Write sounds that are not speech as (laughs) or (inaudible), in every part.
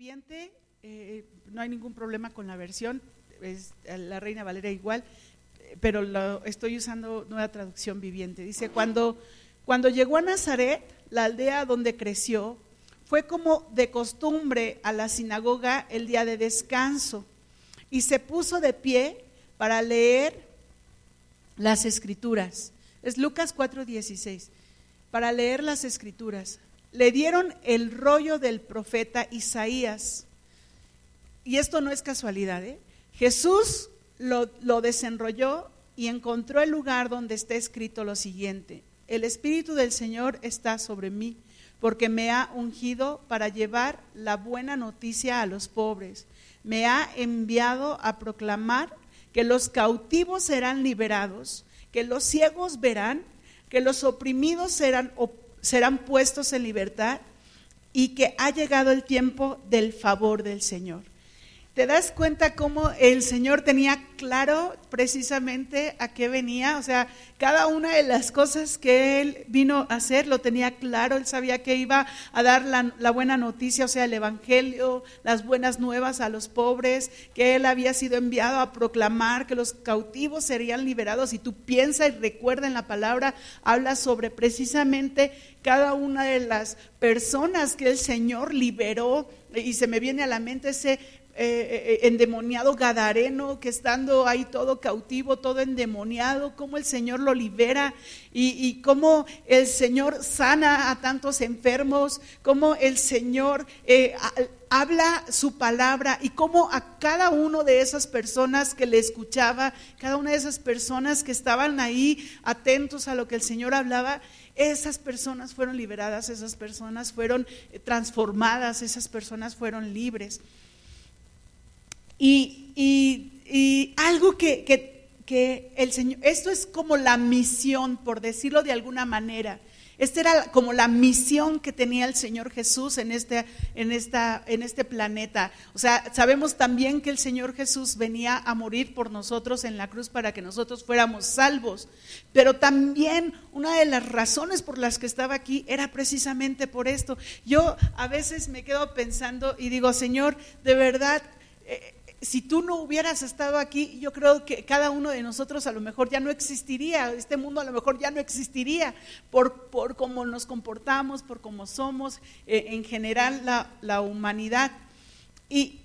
viviente, eh, no hay ningún problema con la versión, es la Reina Valera igual, pero lo, estoy usando nueva traducción viviente. Dice, cuando, cuando llegó a Nazaret, la aldea donde creció, fue como de costumbre a la sinagoga el día de descanso y se puso de pie para leer las escrituras. Es Lucas 4:16, para leer las escrituras. Le dieron el rollo del profeta Isaías. Y esto no es casualidad, ¿eh? Jesús lo, lo desenrolló y encontró el lugar donde está escrito lo siguiente. El Espíritu del Señor está sobre mí, porque me ha ungido para llevar la buena noticia a los pobres. Me ha enviado a proclamar que los cautivos serán liberados, que los ciegos verán, que los oprimidos serán, serán puestos en libertad y que ha llegado el tiempo del favor del Señor. ¿Te das cuenta cómo el Señor tenía claro precisamente a qué venía? O sea, cada una de las cosas que Él vino a hacer lo tenía claro. Él sabía que iba a dar la, buena noticia, o sea, el Evangelio, las buenas nuevas a los pobres, que Él había sido enviado a proclamar que los cautivos serían liberados. Y tú piensa y recuerda en la palabra, habla sobre precisamente cada una de las personas que el Señor liberó. Y se me viene a la mente ese eh, eh, endemoniado gadareno que estando ahí todo cautivo, todo endemoniado, cómo el Señor lo libera y, cómo el Señor sana a tantos enfermos, cómo el Señor eh, habla su palabra y cómo a cada uno de esas personas que le escuchaba, cada una de esas personas que estaban ahí atentos a lo que el Señor hablaba, esas personas fueron liberadas, esas personas fueron transformadas, esas personas fueron libres. Y, algo que, el Señor, esto es como la misión, por decirlo de alguna manera. Esta era como la misión que tenía el Señor Jesús en este, en este planeta. O sea, sabemos también que el Señor Jesús venía a morir por nosotros en la cruz para que nosotros fuéramos salvos. Pero también una de las razones por las que estaba aquí era precisamente por esto. Yo a veces me quedo pensando y digo, Señor, de verdad... Eh, si tú no hubieras estado aquí, yo creo que cada uno de nosotros a lo mejor ya no existiría, este mundo a lo mejor ya no existiría por, por cómo nos comportamos, por cómo somos, eh, en general la, la, humanidad. Y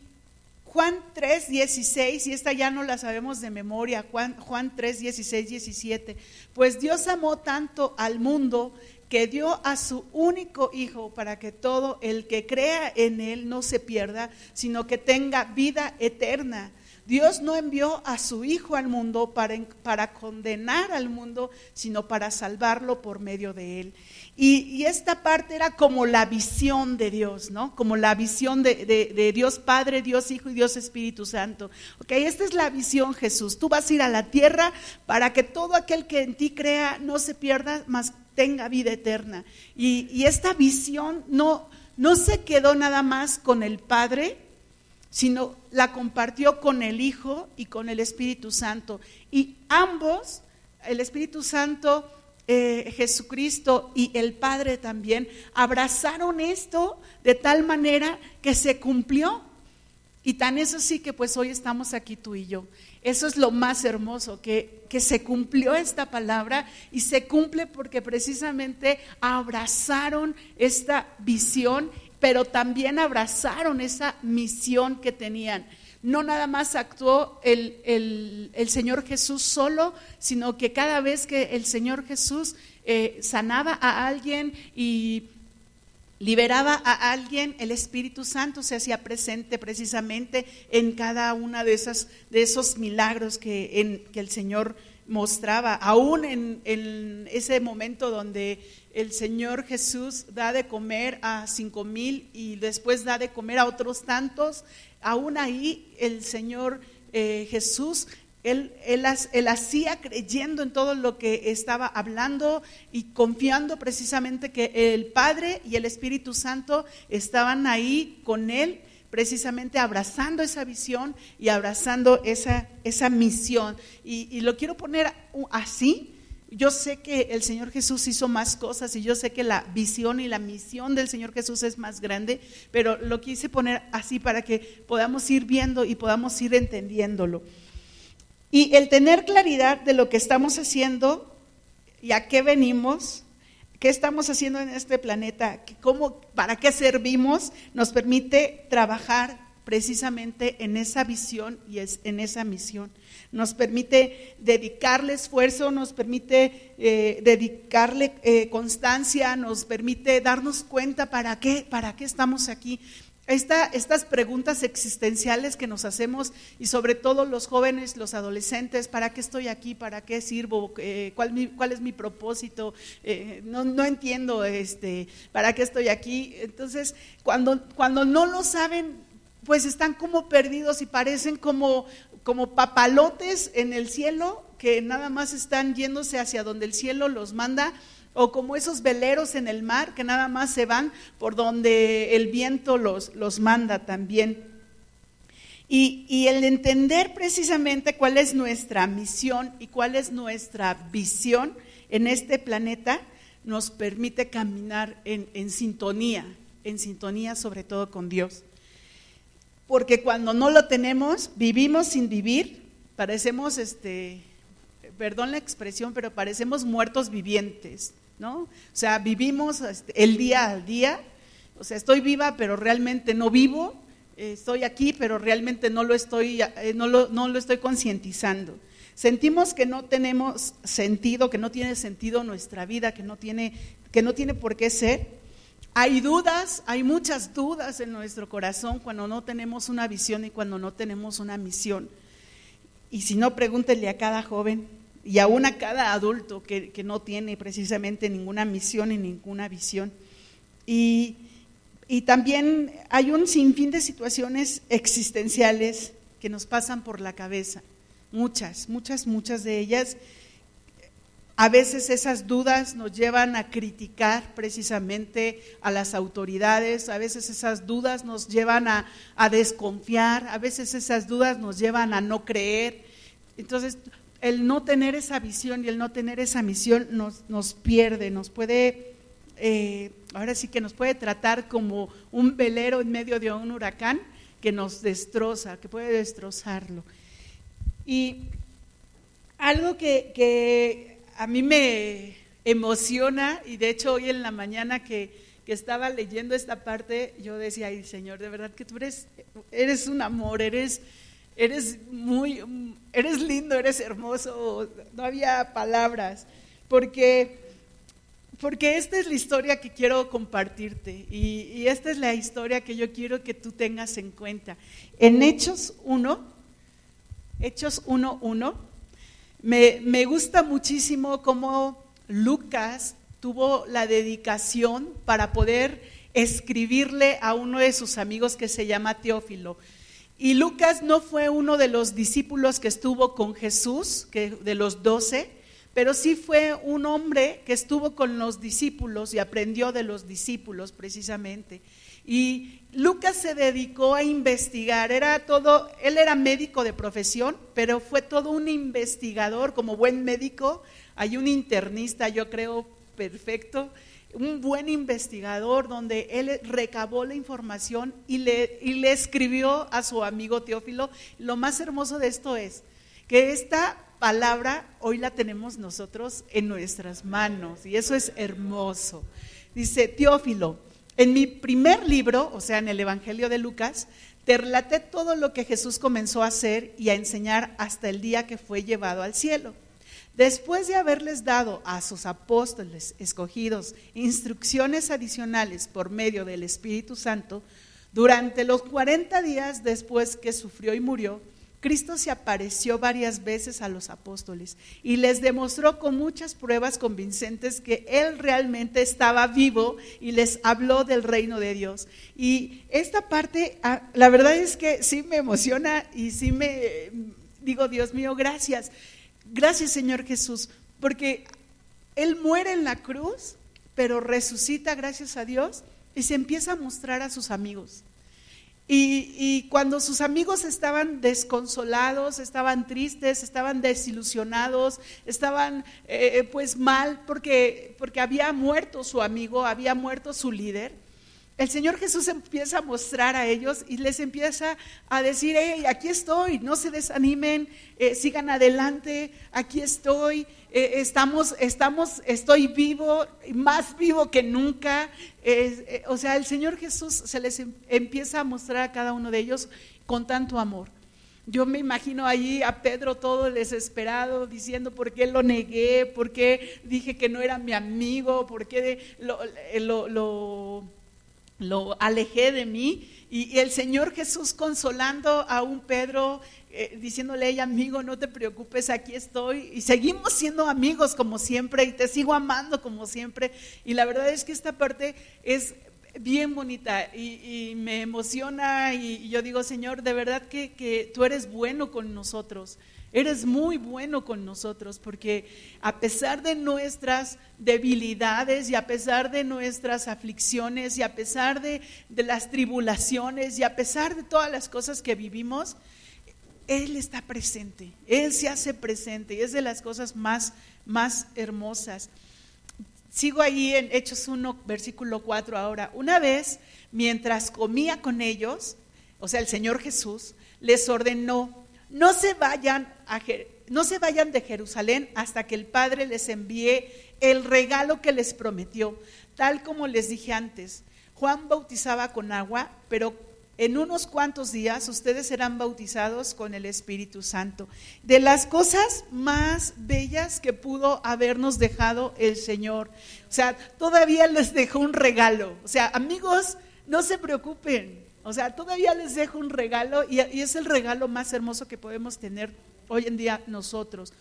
Juan 3, 16, y esta ya no la sabemos de memoria, Juan, Juan 3, 16, 17, pues Dios amó tanto al mundo que dio a su único Hijo para que todo el que crea en Él no se pierda, sino que tenga vida eterna. Dios no envió a su Hijo al mundo para, para condenar al mundo, sino para salvarlo por medio de Él. Y, esta parte era como la visión de Dios, ¿no? Como la visión de, de, Dios Padre, Dios Hijo y Dios Espíritu Santo. Ok, esta es la visión, Jesús. Tú vas a ir a la tierra para que todo aquel que en ti crea no se pierda, más tenga vida eterna. Y, esta visión no, no se quedó nada más con el Padre, sino la compartió con el Hijo y con el Espíritu Santo. Y ambos, el Espíritu Santo, eh, Jesucristo y el Padre también, abrazaron esto de tal manera que se cumplió. Y tan es así que pues hoy estamos aquí tú y yo. Eso es lo más hermoso, que, que se cumplió esta palabra y se cumple porque precisamente abrazaron esta visión, pero también abrazaron esa misión que tenían. No nada más actuó el, el, Señor Jesús solo, sino que cada vez que el Señor Jesús eh, sanaba a alguien y liberaba a alguien, el Espíritu Santo se hacía presente precisamente en cada una de, de esos milagros que, el Señor mostraba, aún en, en, ese momento donde el Señor Jesús da de comer a cinco mil y después da de comer a otros tantos, aún ahí el Señor eh, Jesús él, él, hacía creyendo en todo lo que estaba hablando y confiando precisamente que el Padre y el Espíritu Santo estaban ahí con él, precisamente abrazando esa visión y abrazando esa, esa misión. Y, lo quiero poner así, yo sé que el Señor Jesús hizo más cosas y yo sé que la visión y la misión del Señor Jesús es más grande, pero lo quise poner así para que podamos ir viendo y podamos ir entendiéndolo. Y el tener claridad de lo que estamos haciendo y a qué venimos, qué estamos haciendo en este planeta, cómo, para qué servimos, nos permite trabajar precisamente en esa visión y en esa misión nos permite dedicarle esfuerzo, nos permite eh, dedicarle eh, constancia, nos permite darnos cuenta para qué, para qué estamos aquí. Estas preguntas existenciales que nos hacemos y sobre todo los jóvenes, los adolescentes, ¿para qué estoy aquí? ¿Para qué sirvo? Eh, ¿cuál, ¿cuál, es mi propósito? no, no, entiendo este, para qué estoy aquí. Entonces, cuando, cuando no lo saben, pues están como perdidos y parecen como como papalotes en el cielo que nada más están yéndose hacia donde el cielo los manda, o como esos veleros en el mar que nada más se van por donde el viento los, los manda también. Y, y, el entender precisamente cuál es nuestra misión y cuál es nuestra visión en este planeta nos permite caminar en, en sintonía, en sintonía sobre todo con Dios porque cuando no lo tenemos, vivimos sin vivir, parecemos, este, perdón la expresión, pero parecemos muertos vivientes, ¿no? O sea, vivimos este, el día al día, o sea, estoy viva, pero realmente no vivo, estoy aquí, pero realmente no lo estoy, eh, no lo, no lo estoy concientizando. Sentimos que no tenemos sentido, que no tiene sentido nuestra vida, que no tiene, que no tiene por qué ser, hay dudas, hay muchas dudas en nuestro corazón cuando no tenemos una visión y cuando no tenemos una misión. Y si no, pregúntenle a cada joven y aún a cada adulto que, no tiene precisamente ninguna misión y ninguna visión. Y, y también hay un sinfín de situaciones existenciales que nos pasan por la cabeza. Muchas, muchas, muchas de ellas a veces esas dudas nos llevan a criticar precisamente a las autoridades, a veces esas dudas nos llevan a, desconfiar, a veces esas dudas nos llevan a no creer. Entonces, el no tener esa visión y el no tener esa misión nos, nos pierde, nos puede, eh, ahora sí que nos puede tratar como un velero en medio de un huracán que nos destroza, que puede destrozarlo. Y algo que a mí me emociona y de hecho hoy en la mañana que, estaba leyendo esta parte, yo decía, ay Señor, de verdad que tú eres, eres un amor, eres, eres muy, eres lindo, eres hermoso, no había palabras, porque, porque esta es la historia que quiero compartirte y, esta es la historia que yo quiero que tú tengas en cuenta. En Hechos 1, Hechos 1.1, me, gusta muchísimo cómo Lucas tuvo la dedicación para poder escribirle a uno de sus amigos que se llama Teófilo. Y Lucas no fue uno de los discípulos que estuvo con Jesús, de los doce, pero sí fue un hombre que estuvo con los discípulos y aprendió de los discípulos precisamente. Y Lucas se dedicó a investigar, era todo, él era médico de profesión, pero fue todo un investigador, como buen médico, hay un internista, yo creo, perfecto, un buen investigador donde él recabó la información y le, y le escribió a su amigo Teófilo. Lo más hermoso de esto es que esta palabra hoy la tenemos nosotros en nuestras manos y eso es hermoso. Dice Teófilo, en mi primer libro, o sea, en el Evangelio de Lucas, te relaté todo lo que Jesús comenzó a hacer y a enseñar hasta el día que fue llevado al cielo. Después de haberles dado a sus apóstoles escogidos instrucciones adicionales por medio del Espíritu Santo, durante los 40 días después que sufrió y murió, Cristo se apareció varias veces a los apóstoles y les demostró con muchas pruebas convincentes que Él realmente estaba vivo y les habló del reino de Dios. Y esta parte, ah, la verdad es que sí me emociona y sí me digo, Dios mío, gracias. Gracias Señor Jesús, porque Él muere en la cruz, pero resucita gracias a Dios y se empieza a mostrar a sus amigos. Y, cuando sus amigos estaban desconsolados, estaban tristes, estaban desilusionados, estaban eh, eh, pues mal porque, porque había muerto su amigo, había muerto su líder, el Señor Jesús empieza a mostrar a ellos y les empieza a decir, hey, aquí estoy, no se desanimen, eh, sigan adelante, aquí estoy, eh, estamos, estamos, estoy vivo, más vivo que nunca. Eh, o sea, el Señor Jesús se les em, empieza a mostrar a cada uno de ellos con tanto amor. Yo me imagino allí a Pedro todo desesperado diciendo por qué lo negué, por qué dije que no era mi amigo, por qué lo, alejé de mí y, el Señor Jesús consolando a un Pedro, eh, diciéndole, amigo, no te preocupes, aquí estoy. Y seguimos siendo amigos como siempre y te sigo amando como siempre. Y la verdad es que esta parte es bien bonita y, me emociona y, yo digo, Señor, de verdad que, que tú eres bueno con nosotros. Eres muy bueno con nosotros porque a pesar de nuestras debilidades y a pesar de nuestras aflicciones y a pesar de, las tribulaciones y a pesar de todas las cosas que vivimos, Él está presente, Él se hace presente y es de las cosas más, más hermosas. Sigo ahí en Hechos 1, versículo 4 ahora. Una vez, mientras comía con ellos, o sea, el Señor Jesús, les ordenó no se vayan no se vayan de Jerusalén hasta que el Padre les envíe el regalo que les prometió, tal como les dije antes. Juan bautizaba con agua, pero en unos cuantos días ustedes serán bautizados con el Espíritu Santo. De las cosas más bellas que pudo habernos dejado el Señor. O sea, todavía les dejó un regalo. O sea, amigos, no se preocupen. O sea, todavía les dejo un regalo y, es el regalo más hermoso que podemos tener hoy en día nosotros.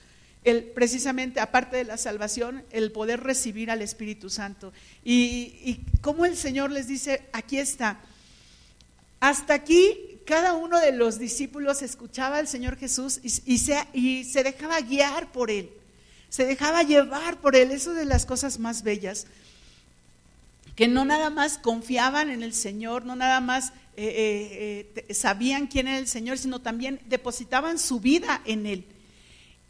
El, precisamente, aparte de la salvación, el poder recibir al Espíritu Santo. Y, y como el Señor les dice, aquí está. Hasta aquí cada uno de los discípulos escuchaba al Señor Jesús y, se, y se dejaba guiar por Él. Se dejaba llevar por Él. Eso de las cosas más bellas que no nada más confiaban en el Señor, no nada más eh, eh, eh, sabían quién era el Señor, sino también depositaban su vida en Él.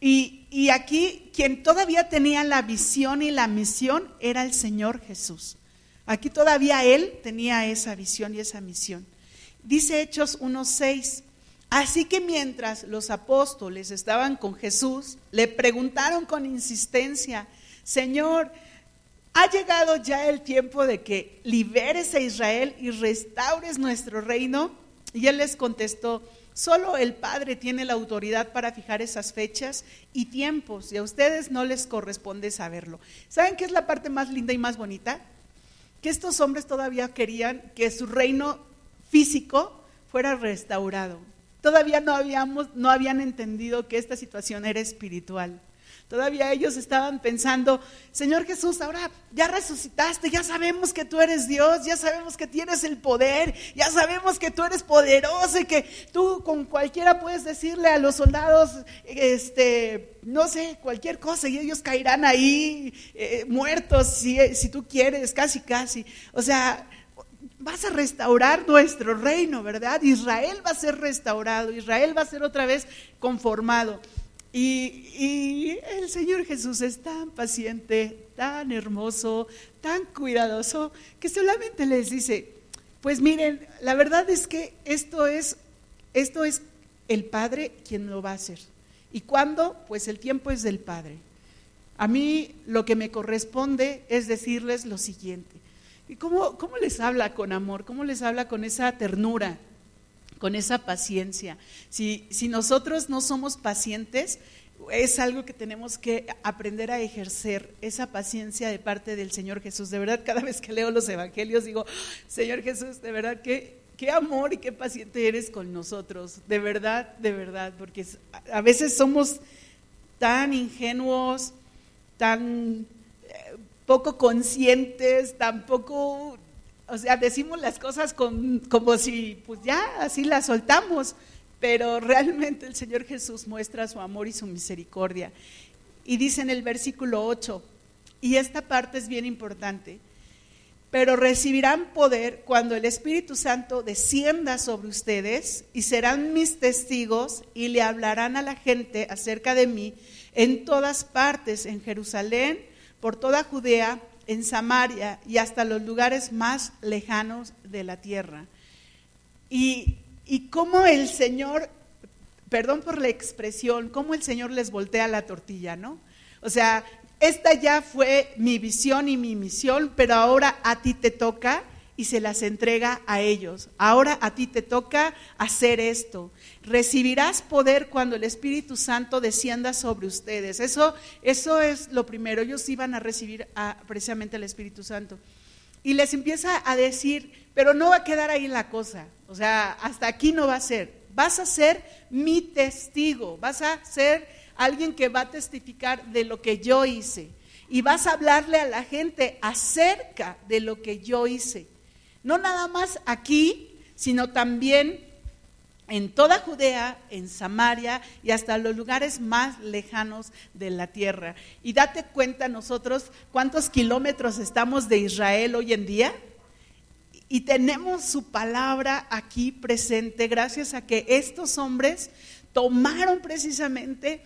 Y, y, aquí quien todavía tenía la visión y la misión era el Señor Jesús. Aquí todavía Él tenía esa visión y esa misión. Dice Hechos 1.6, así que mientras los apóstoles estaban con Jesús, le preguntaron con insistencia, Señor, ha llegado ya el tiempo de que liberes a Israel y restaures nuestro reino. Y él les contestó, solo el Padre tiene la autoridad para fijar esas fechas y tiempos, y a ustedes no les corresponde saberlo. ¿Saben qué es la parte más linda y más bonita? Que estos hombres todavía querían que su reino físico fuera restaurado. Todavía no, habíamos, no habían entendido que esta situación era espiritual. Todavía ellos estaban pensando, Señor Jesús, ahora ya resucitaste, ya sabemos que tú eres Dios, ya sabemos que tienes el poder, ya sabemos que tú eres poderoso y que tú con cualquiera puedes decirle a los soldados, este, no sé, cualquier cosa y ellos caerán ahí eh, muertos si, si tú quieres, casi, casi. O sea, vas a restaurar nuestro reino, ¿verdad? Israel va a ser restaurado, Israel va a ser otra vez conformado. Y, el Señor Jesús es tan paciente, tan hermoso, tan cuidadoso, que solamente les dice, pues miren, la verdad es que esto es, esto es el Padre quien lo va a hacer. ¿Y cuándo? Pues el tiempo es del Padre. A mí lo que me corresponde es decirles lo siguiente. ¿Y cómo, cómo les habla con amor? ¿Cómo les habla con esa ternura? Con esa paciencia. Si, si nosotros no somos pacientes, es algo que tenemos que aprender a ejercer, esa paciencia de parte del Señor Jesús. De verdad, cada vez que leo los evangelios digo, Señor Jesús, de verdad, qué, amor y qué paciente eres con nosotros. De verdad, de verdad, porque a veces somos tan ingenuos, tan eh, poco conscientes, tan poco o sea, decimos las cosas como si, pues ya, así las soltamos, pero realmente el Señor Jesús muestra su amor y su misericordia. Y dice en el versículo 8, y esta parte es bien importante, pero recibirán poder cuando el Espíritu Santo descienda sobre ustedes y serán mis testigos y le hablarán a la gente acerca de mí en todas partes, en Jerusalén, por toda Judea, en Samaria y hasta los lugares más lejanos de la tierra. Y, y cómo el Señor, perdón por la expresión, cómo el Señor les voltea la tortilla, ¿no? O sea, esta ya fue mi visión y mi misión, pero ahora a ti te toca y se las entrega a ellos. Ahora a ti te toca hacer esto. Recibirás poder cuando el Espíritu Santo descienda sobre ustedes. Eso, eso es lo primero. Ellos iban a recibir precisamente el Espíritu Santo. Y les empieza a decir, pero no va a quedar ahí la cosa. O sea, hasta aquí no va a ser. Vas a ser mi testigo. Vas a ser alguien que va a testificar de lo que yo hice. Y vas a hablarle a la gente acerca de lo que yo hice. No nada más aquí, sino también en toda Judea, en Samaria y hasta los lugares más lejanos de la tierra. Y date cuenta nosotros cuántos kilómetros estamos de Israel hoy en día. Y tenemos su palabra aquí presente gracias a que estos hombres tomaron precisamente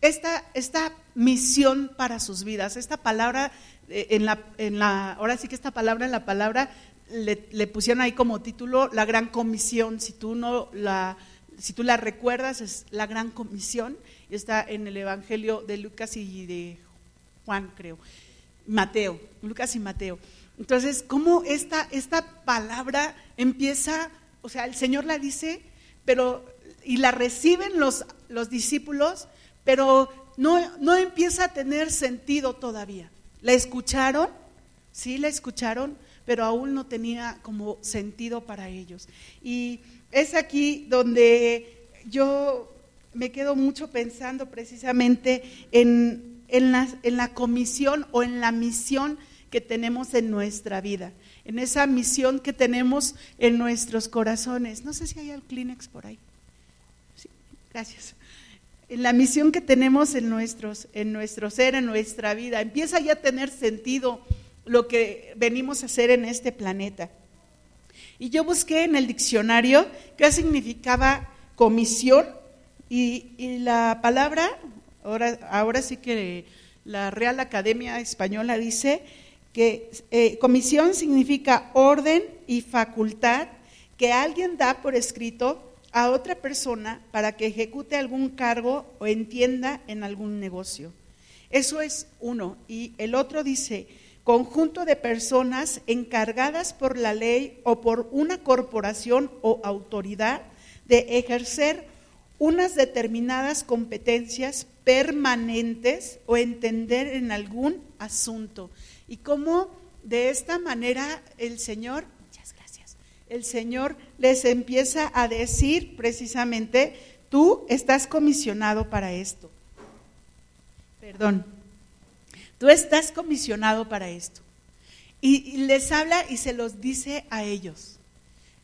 esta, esta misión para sus vidas, esta palabra, eh, en la, en la, ahora sí que esta palabra en la palabra le, pusieron ahí como título la gran comisión, si tú no la, si tú la recuerdas es la gran comisión, está en el Evangelio de Lucas y de Juan, creo, Mateo, Lucas y Mateo. Entonces, ¿cómo esta, esta palabra empieza, o sea, el Señor la dice, pero, y la reciben los, los discípulos, pero no, no empieza a tener sentido todavía. ¿La escucharon? Sí, la escucharon, pero aún no tenía como sentido para ellos. Y es aquí donde yo me quedo mucho pensando precisamente en, en, la, en la comisión o en la misión que tenemos en nuestra vida, en esa misión que tenemos en nuestros corazones. No sé si hay el Kleenex por ahí. Sí, gracias en la misión que tenemos en, nuestros, en nuestro ser, en nuestra vida. Empieza ya a tener sentido lo que venimos a hacer en este planeta. Y yo busqué en el diccionario qué significaba comisión y, la palabra, ahora, ahora sí que la Real Academia Española dice que eh, comisión significa orden y facultad que alguien da por escrito a otra persona para que ejecute algún cargo o entienda en algún negocio. Eso es uno. Y el otro dice, conjunto de personas encargadas por la ley o por una corporación o autoridad de ejercer unas determinadas competencias permanentes o entender en algún asunto. Y cómo de esta manera el Señor el Señor les empieza a decir precisamente, tú estás comisionado para esto. Perdón, tú estás comisionado para esto. Y, les habla y se los dice a ellos.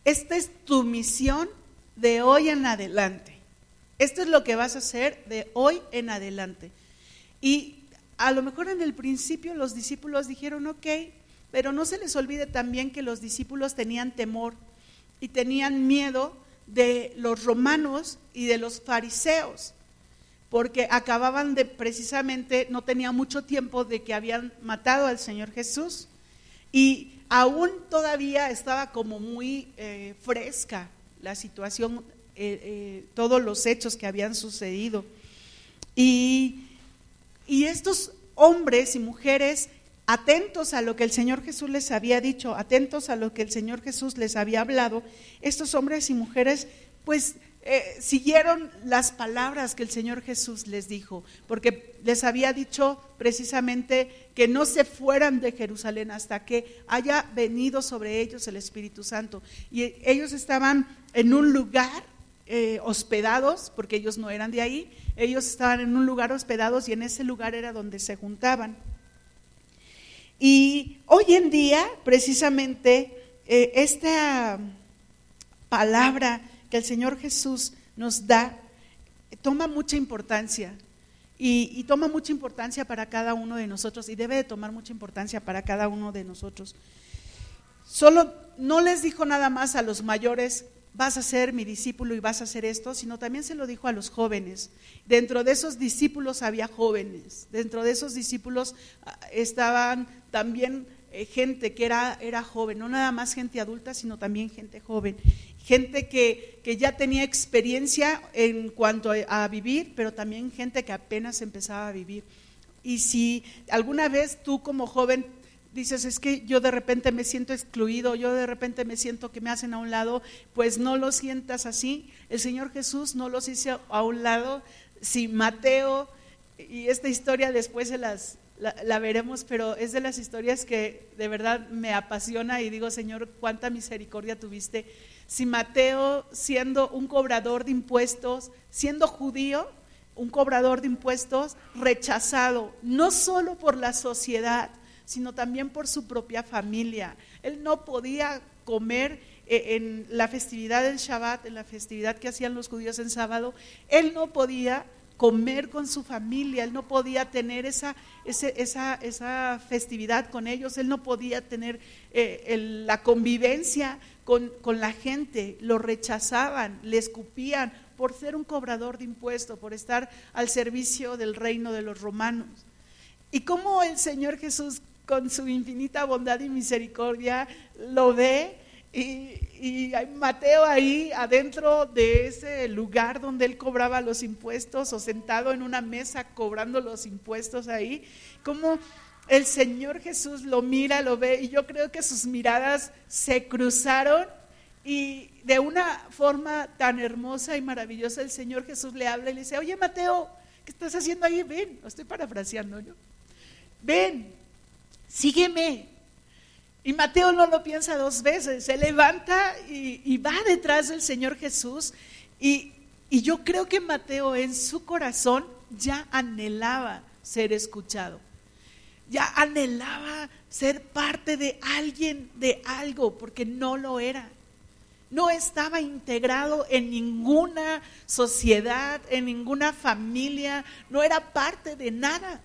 Esta es tu misión de hoy en adelante. Esto es lo que vas a hacer de hoy en adelante. Y a lo mejor en el principio los discípulos dijeron, ok, pero no se les olvide también que los discípulos tenían temor y tenían miedo de los romanos y de los fariseos, porque acababan de precisamente, no tenía mucho tiempo de que habían matado al Señor Jesús y aún todavía estaba como muy eh, fresca la situación, eh, eh, todos los hechos que habían sucedido. Y, y estos hombres y mujeres atentos a lo que el Señor Jesús les había dicho, atentos a lo que el Señor Jesús les había hablado, estos hombres y mujeres pues eh, siguieron las palabras que el Señor Jesús les dijo, porque les había dicho precisamente que no se fueran de Jerusalén hasta que haya venido sobre ellos el Espíritu Santo. Y ellos estaban en un lugar eh, hospedados, porque ellos no eran de ahí, ellos estaban en un lugar hospedados y en ese lugar era donde se juntaban. Y hoy en día, precisamente, eh, esta palabra que el Señor Jesús nos da toma mucha importancia y, toma mucha importancia para cada uno de nosotros y debe de tomar mucha importancia para cada uno de nosotros. solo no les dijo nada más a los mayores, vas a ser mi discípulo y vas a hacer esto, sino también se lo dijo a los jóvenes. Dentro de esos discípulos había jóvenes, dentro de esos discípulos ah, estaban también eh, gente que era, era joven, no nada más gente adulta, sino también gente joven, gente que, que ya tenía experiencia en cuanto a, a vivir, pero también gente que apenas empezaba a vivir. Y si alguna vez tú como joven dices, es que yo de repente me siento excluido, yo de repente me siento que me hacen a un lado, pues no lo sientas así. El Señor Jesús no los hizo a un lado. Si Mateo, y esta historia después se las, la, veremos, pero es de las historias que de verdad me apasiona y digo, Señor, cuánta misericordia tuviste. Si Mateo, siendo un cobrador de impuestos, siendo judío, un cobrador de impuestos rechazado, no solo por la sociedad, sino también por su propia familia. Él no podía comer eh, en la festividad del Shabbat, en la festividad que hacían los judíos en sábado, él no podía comer con su familia, él no podía tener esa, esa, esa festividad con ellos, él no podía tener eh, la convivencia con, con la gente, lo rechazaban, le escupían por ser un cobrador de impuestos, por estar al servicio del reino de los romanos. Y cómo el Señor Jesús con su infinita bondad y misericordia, lo ve y, hay Mateo ahí adentro de ese lugar donde él cobraba los impuestos o sentado en una mesa cobrando los impuestos ahí, como el Señor Jesús lo mira, lo ve y yo creo que sus miradas se cruzaron y de una forma tan hermosa y maravillosa el Señor Jesús le habla y le dice, oye Mateo, ¿qué estás haciendo ahí? Ven, lo estoy parafraseando yo. Ven, sígueme. Y Mateo no lo piensa dos veces, se levanta y, va detrás del Señor Jesús. Y, yo creo que Mateo en su corazón ya anhelaba ser escuchado, ya anhelaba ser parte de alguien, de algo, porque no lo era. No estaba integrado en ninguna sociedad, en ninguna familia, no era parte de nada.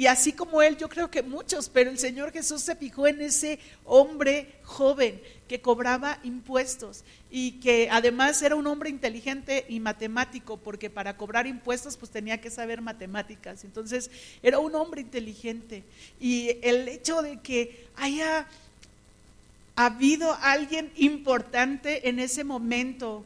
Y así como él, yo creo que muchos, pero el Señor Jesús se fijó en ese hombre joven que cobraba impuestos y que además era un hombre inteligente y matemático, porque para cobrar impuestos pues tenía que saber matemáticas. Entonces era un hombre inteligente. Y el hecho de que haya habido alguien importante en ese momento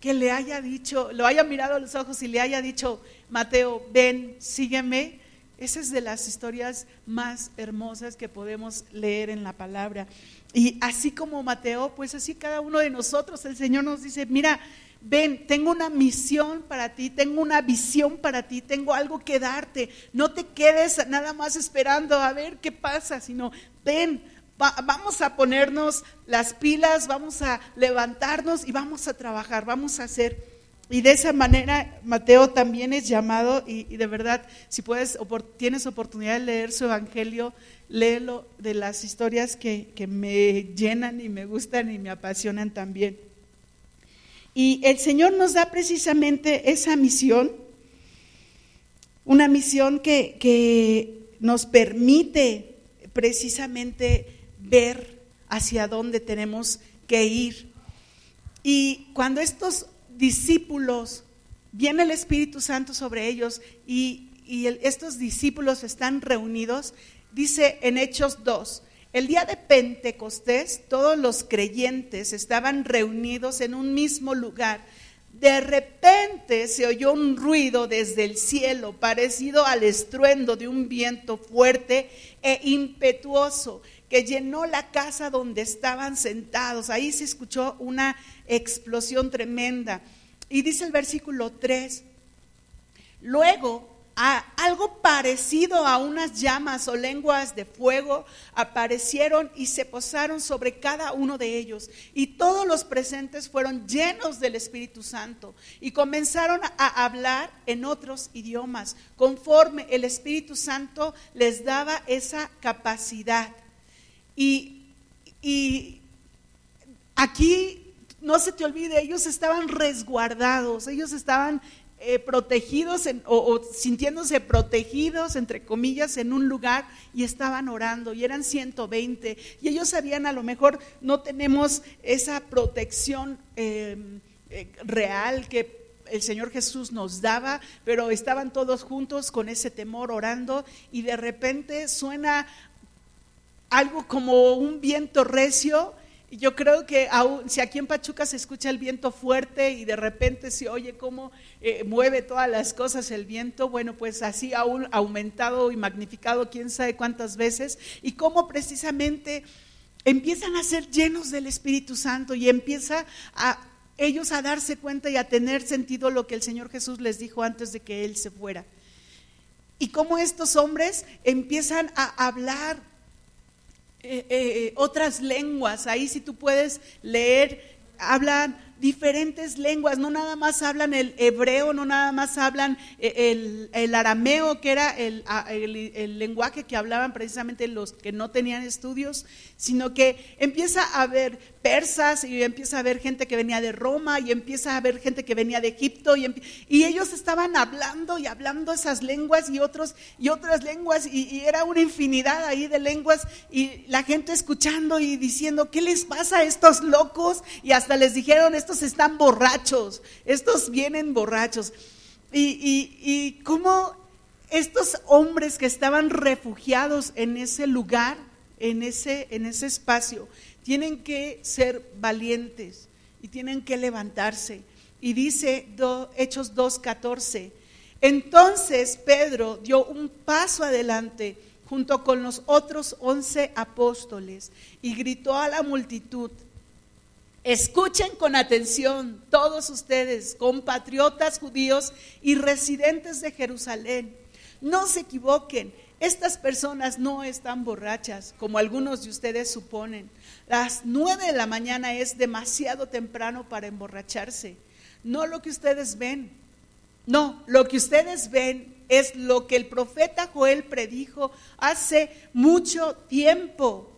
que le haya dicho, lo haya mirado a los ojos y le haya dicho, Mateo, ven, sígueme, esa es de las historias más hermosas que podemos leer en la palabra. Y así como Mateo, pues así cada uno de nosotros, el Señor nos dice, mira, ven, tengo una misión para ti, tengo una visión para ti, tengo algo que darte. No te quedes nada más esperando a ver qué pasa, sino ven, vamos a ponernos las pilas, vamos a levantarnos y vamos a trabajar, vamos a hacer y de esa manera Mateo también es llamado y, de verdad, si puedes, tienes oportunidad de leer su evangelio, léelo de las historias que, que me llenan y me gustan y me apasionan también. Y el Señor nos da precisamente esa misión, una misión que, que nos permite precisamente ver hacia dónde tenemos que ir. Y cuando estos discípulos, viene el Espíritu Santo sobre ellos y, estos discípulos están reunidos, dice en Hechos 2, el día de Pentecostés todos los creyentes estaban reunidos en un mismo lugar. De repente se oyó un ruido desde el cielo parecido al estruendo de un viento fuerte e impetuoso que llenó la casa donde estaban sentados. Ahí se escuchó una explosión tremenda. Y dice el versículo 3, luego algo parecido a unas llamas o lenguas de fuego aparecieron y se posaron sobre cada uno de ellos. Y todos los presentes fueron llenos del Espíritu Santo y comenzaron a hablar en otros idiomas, conforme el Espíritu Santo les daba esa capacidad. Y, y aquí, no se te olvide, ellos estaban resguardados, ellos estaban eh, protegidos o, sintiéndose protegidos, entre comillas, en un lugar y estaban orando y eran 120 y ellos sabían a lo mejor no tenemos esa protección em, eh, real que el Señor Jesús nos daba, pero estaban todos juntos con ese temor orando y de repente suena algo como un viento recio yo creo que si aquí en Pachuca se escucha el viento fuerte y de repente se oye cómo eh, mueve todas las cosas el viento, bueno, pues así ha aumentado y magnificado quién sabe cuántas veces, y cómo precisamente empiezan a ser llenos del Espíritu Santo y empieza a ellos a darse cuenta y a tener sentido lo que el Señor Jesús les dijo antes de que Él se fuera. Y cómo estos hombres empiezan a hablar eh, eh, otras lenguas. Ahí si tú puedes leer, hablan diferentes lenguas, no nada más hablan el hebreo, no nada más hablan eh, el, arameo, que era el, el, lenguaje que hablaban precisamente los que no tenían estudios, sino que empieza a haber persas y empieza a haber gente que venía de Roma y empieza a haber gente que venía de Egipto y, y ellos estaban hablando y hablando esas lenguas y, otros, y otras lenguas y, y, era una infinidad ahí de lenguas y la gente escuchando y diciendo, ¿qué les pasa a estos locos? Y hasta les dijeron, estos están borrachos, estos vienen borrachos. Y, y cómo estos hombres que estaban refugiados en ese lugar, en ese, en ese espacio, tienen que ser valientes y tienen que levantarse. Y dice Hechos 2.14, entonces Pedro dio un paso adelante junto con los otros once apóstoles y gritó a la multitud, escuchen con atención todos ustedes, compatriotas judíos y residentes de Jerusalén, no se equivoquen, estas personas no están borrachas, como algunos de ustedes suponen. Las nueve de la mañana es demasiado temprano para emborracharse. No lo que ustedes ven. No, lo que ustedes ven es lo que el profeta Joel predijo hace mucho tiempo.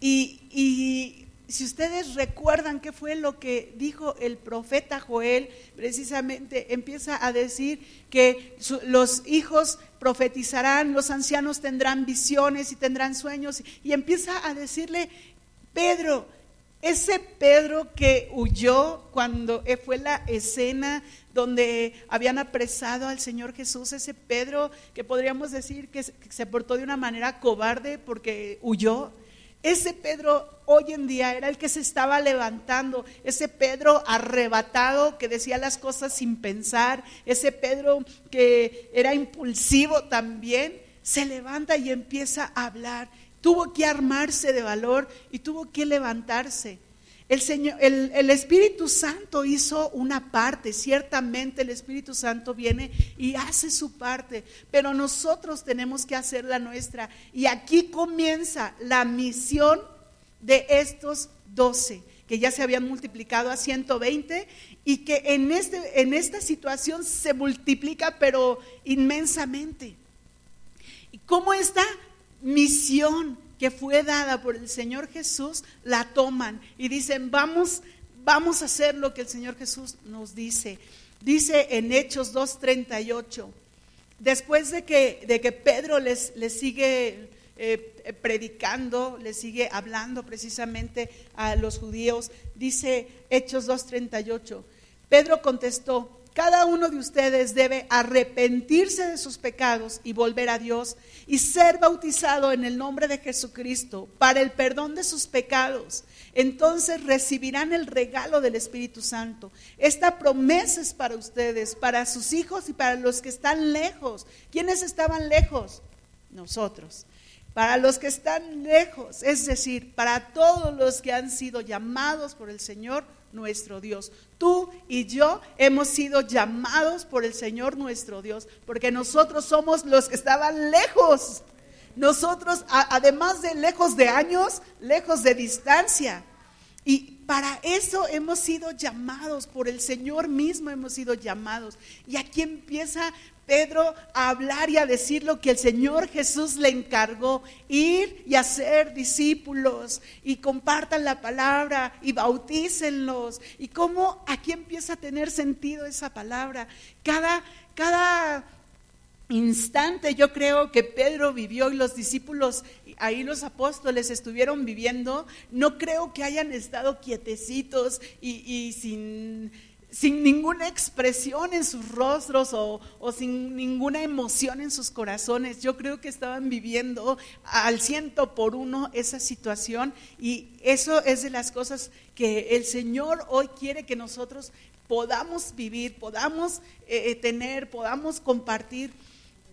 Y, y si ustedes recuerdan qué fue lo que dijo el profeta Joel, precisamente empieza a decir que los hijos profetizarán, los ancianos tendrán visiones y tendrán sueños, y empieza a decirle, Pedro, ese Pedro que huyó cuando fue la escena donde habían apresado al Señor Jesús, ese Pedro que podríamos decir que se portó de una manera cobarde porque huyó, ese Pedro hoy en día era el que se estaba levantando, ese Pedro arrebatado que decía las cosas sin pensar, ese Pedro que era impulsivo también, se levanta y empieza a hablar. Tuvo que armarse de valor y tuvo que levantarse. El, Señor, el, Espíritu Santo hizo una parte, ciertamente el Espíritu Santo viene y hace su parte, pero nosotros tenemos que hacer la nuestra. Y aquí comienza la misión de estos doce, que ya se habían multiplicado a 120 y que en, este, en esta situación se multiplica, pero inmensamente. ¿Y cómo esta misión que fue dada por el Señor Jesús, la toman y dicen, vamos, vamos a hacer lo que el Señor Jesús nos dice. Dice en Hechos 2.38, después de que, de que Pedro les, sigue eh, predicando, les sigue hablando precisamente a los judíos, dice Hechos 2.38, Pedro contestó, cada uno de ustedes debe arrepentirse de sus pecados y volver a Dios y ser bautizado en el nombre de Jesucristo para el perdón de sus pecados. Entonces recibirán el regalo del Espíritu Santo. Esta promesa es para ustedes, para sus hijos y para los que están lejos. ¿Quiénes estaban lejos? Nosotros para los que están lejos, es decir, para todos los que han sido llamados por el Señor nuestro Dios. Tú y yo hemos sido llamados por el Señor nuestro Dios, porque nosotros somos los que estaban lejos. Nosotros, además de lejos de años, lejos de distancia. Y para eso hemos sido llamados, por el Señor mismo hemos sido llamados. Y aquí empieza Pedro a hablar y a decir lo que el Señor Jesús le encargó, ir y hacer discípulos y compartan la palabra y bautícenlos. Y cómo aquí empieza a tener sentido esa palabra. Cada, cada instante yo creo que Pedro vivió y los discípulos, ahí los apóstoles estuvieron viviendo, no creo que hayan estado quietecitos y, sin, sin, ninguna expresión en sus rostros o, sin ninguna emoción en sus corazones. Yo creo que estaban viviendo al ciento por uno esa situación y eso es de las cosas que el Señor hoy quiere que nosotros podamos vivir, podamos eh, tener, podamos compartir.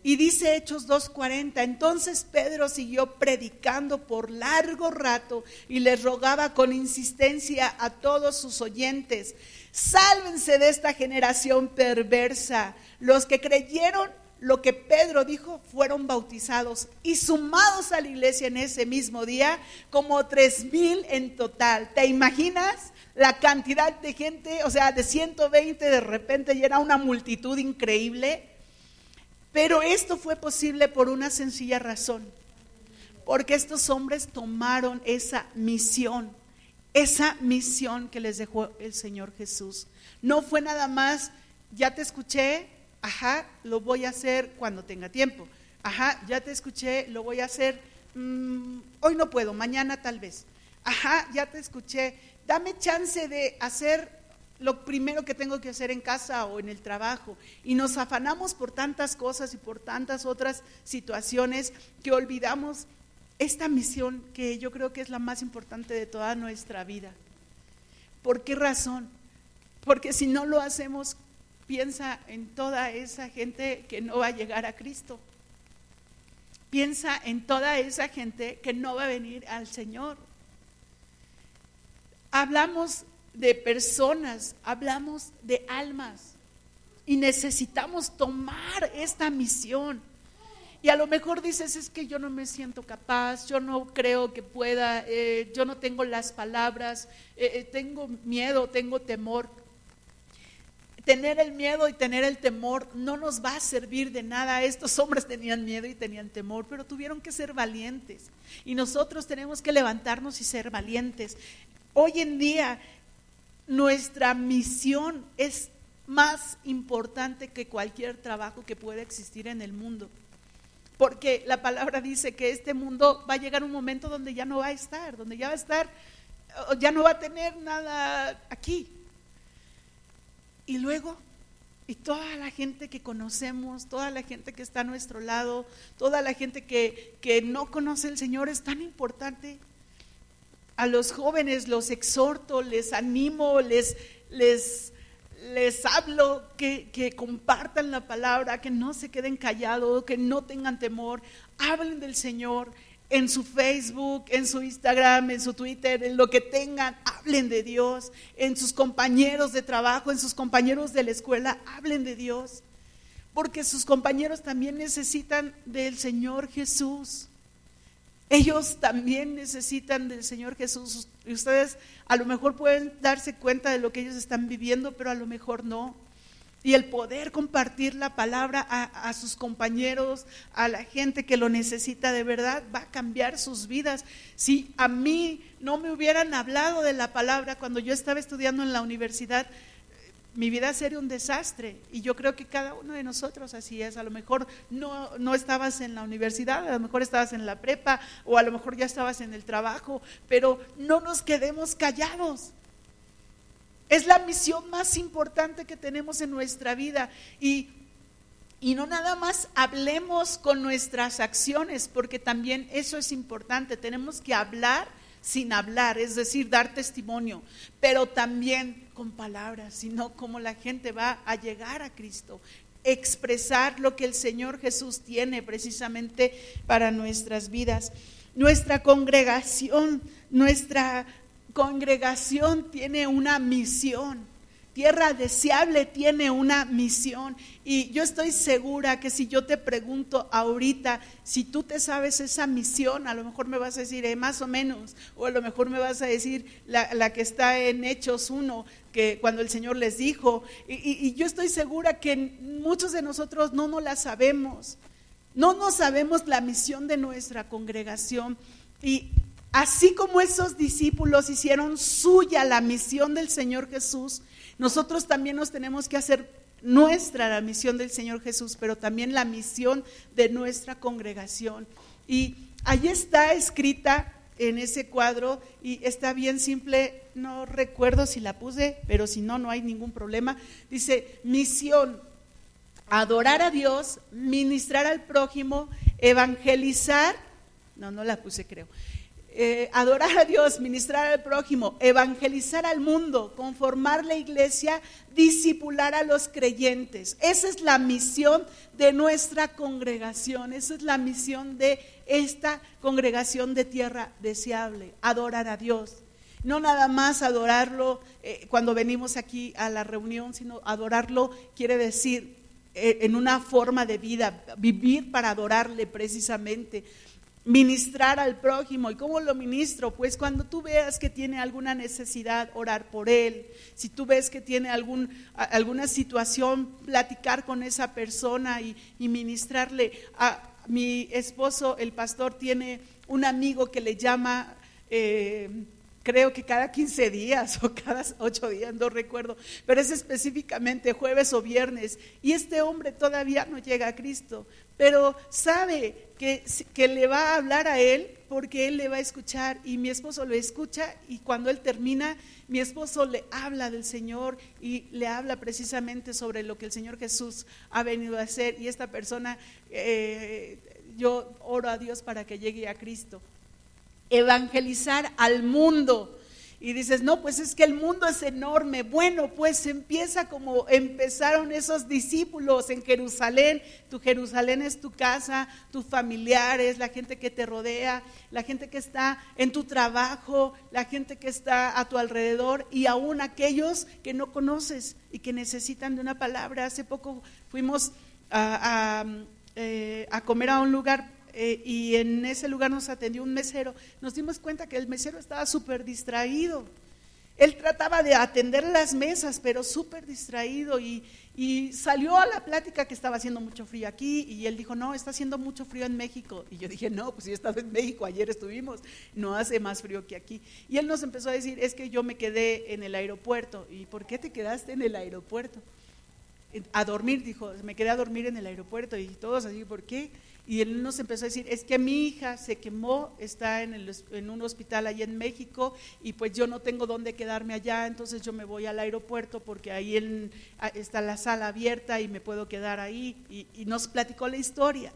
Y dice Hechos 2.40, entonces Pedro siguió predicando por largo rato y les rogaba con insistencia a todos sus oyentes, sálvense de esta generación perversa. Los que creyeron lo que Pedro dijo fueron bautizados y sumados a la iglesia en ese mismo día como tres mil en total. ¿Te imaginas la cantidad de gente? O sea, de 120 de repente ya era una multitud increíble. Pero esto fue posible por una sencilla razón, porque estos hombres tomaron esa misión, esa misión que les dejó el Señor Jesús. No fue nada más, ya te escuché, ajá, lo voy a hacer cuando tenga tiempo, ajá, ya te escuché, lo voy a hacer, mm, hoy no puedo, mañana tal vez, ajá, ya te escuché, dame chance de hacer lo primero que tengo que hacer en casa o en el trabajo. Y nos afanamos por tantas cosas y por tantas otras situaciones que olvidamos esta misión que yo creo que es la más importante de toda nuestra vida. ¿Por qué razón? Porque si no lo hacemos, piensa en toda esa gente que no va a llegar a Cristo. Piensa en toda esa gente que no va a venir al Señor. Hablamos de personas, hablamos de almas y necesitamos tomar esta misión. Y a lo mejor dices, es que yo no me siento capaz, yo no creo que pueda, eh, yo no tengo las palabras, eh, eh, tengo miedo, tengo temor. Tener el miedo y tener el temor no nos va a servir de nada. Estos hombres tenían miedo y tenían temor, pero tuvieron que ser valientes. Y nosotros tenemos que levantarnos y ser valientes. Hoy en día nuestra misión es más importante que cualquier trabajo que pueda existir en el mundo. Porque la palabra dice que este mundo va a llegar un momento donde ya no va a estar, donde ya va a estar, ya no va a tener nada aquí. Y luego, y toda la gente que conocemos, toda la gente que está a nuestro lado, toda la gente que, que no conoce al Señor es tan importante a los jóvenes los exhorto, les animo, les, les, les hablo que, compartan la palabra, que no se queden callados, que no tengan temor, hablen del Señor en su Facebook, en su Instagram, en su Twitter, en lo que tengan, hablen de Dios, en sus compañeros de trabajo, en sus compañeros de la escuela, hablen de Dios, porque sus compañeros también necesitan del Señor Jesús. Ellos también necesitan del Señor Jesús. Ustedes a lo mejor pueden darse cuenta de lo que ellos están viviendo, pero a lo mejor no. Y el poder compartir la palabra a, a, sus compañeros, a la gente que lo necesita de verdad, va a cambiar sus vidas. Si a mí no me hubieran hablado de la palabra cuando yo estaba estudiando en la universidad, mi vida sería un desastre. Y yo creo que cada uno de nosotros así es. A lo mejor no, no estabas en la universidad, a lo mejor estabas en la prepa o a lo mejor ya estabas en el trabajo, pero no nos quedemos callados. Es la misión más importante que tenemos en nuestra vida. Y, y no nada más hablemos con nuestras acciones, porque también eso es importante. Tenemos que hablar sin hablar, es decir, dar testimonio, pero también con palabras, sino como la gente va a llegar a Cristo, expresar lo que el Señor Jesús tiene precisamente para nuestras vidas. Nuestra congregación, nuestra congregación tiene una misión. Tierra deseable tiene una misión. Y yo estoy segura que si yo te pregunto ahorita, si tú te sabes esa misión, a lo mejor me vas a decir eh, más o menos, o a lo mejor me vas a decir la, que está en Hechos 1, que cuando el Señor les dijo. Y, y yo estoy segura que muchos de nosotros no nos la sabemos. No nos sabemos la misión de nuestra congregación. Y así como esos discípulos hicieron suya la misión del Señor Jesús, nosotros también nos tenemos que hacer nuestra la misión del Señor Jesús, pero también la misión de nuestra congregación. Y ahí está escrita en ese cuadro y está bien simple, no recuerdo si la puse, pero si no, no hay ningún problema. Dice, misión, adorar a Dios, ministrar al prójimo, evangelizar, no, no la puse creo, eh, adorar a Dios, ministrar al prójimo, evangelizar al mundo, conformar la iglesia, disipular a los creyentes. Esa es la misión de nuestra congregación, esa es la misión de esta congregación de tierra deseable, adorar a Dios. No nada más adorarlo eh, cuando venimos aquí a la reunión, sino adorarlo quiere decir eh, en una forma de vida, vivir para adorarle precisamente ministrar al prójimo. ¿Y cómo lo ministro? Pues cuando tú veas que tiene alguna necesidad, orar por él. Si tú ves que tiene algún, alguna situación, platicar con esa persona y, ministrarle. A mi esposo, el pastor, tiene un amigo que le llama... Eh, creo que cada 15 días (laughs) o cada 8 días, no recuerdo, pero es específicamente jueves o viernes. Y este hombre todavía no llega a Cristo, pero sabe que, que, le va a hablar a él porque él le va a escuchar y mi esposo lo escucha y cuando él termina, mi esposo le habla del Señor y le habla precisamente sobre lo que el Señor Jesús ha venido a hacer y esta persona, eh, yo oro a Dios para que llegue a Cristo. Evangelizar al mundo y dices, no, pues es que el mundo es enorme. Bueno, pues empieza como empezaron esos discípulos en Jerusalén. Tu Jerusalén es tu casa, tus familiares, la gente que te rodea, la gente que está en tu trabajo, la gente que está a tu alrededor y aún aquellos que no conoces y que necesitan de una palabra. Hace poco fuimos a, a eh, comer a un lugar eh, y en ese lugar nos atendió un mesero, nos dimos cuenta que el mesero estaba súper distraído. Él trataba de atender las mesas, pero súper distraído y, y, salió a la plática que estaba haciendo mucho frío aquí y él dijo, no, está haciendo mucho frío en México. Y yo dije, no, pues yo he estado en México, ayer estuvimos, no hace más frío que aquí. Y él nos empezó a decir, es que yo me quedé en el aeropuerto. ¿Y por qué te quedaste en el aeropuerto? A dormir, dijo, me quedé a dormir en el aeropuerto y todos así, ¿por qué? Y él nos empezó a decir, es que mi hija se quemó, está en, el, en, un hospital allá en México y pues yo no tengo dónde quedarme allá, entonces yo me voy al aeropuerto porque ahí está la sala abierta y me puedo quedar ahí. Y, y, nos platicó la historia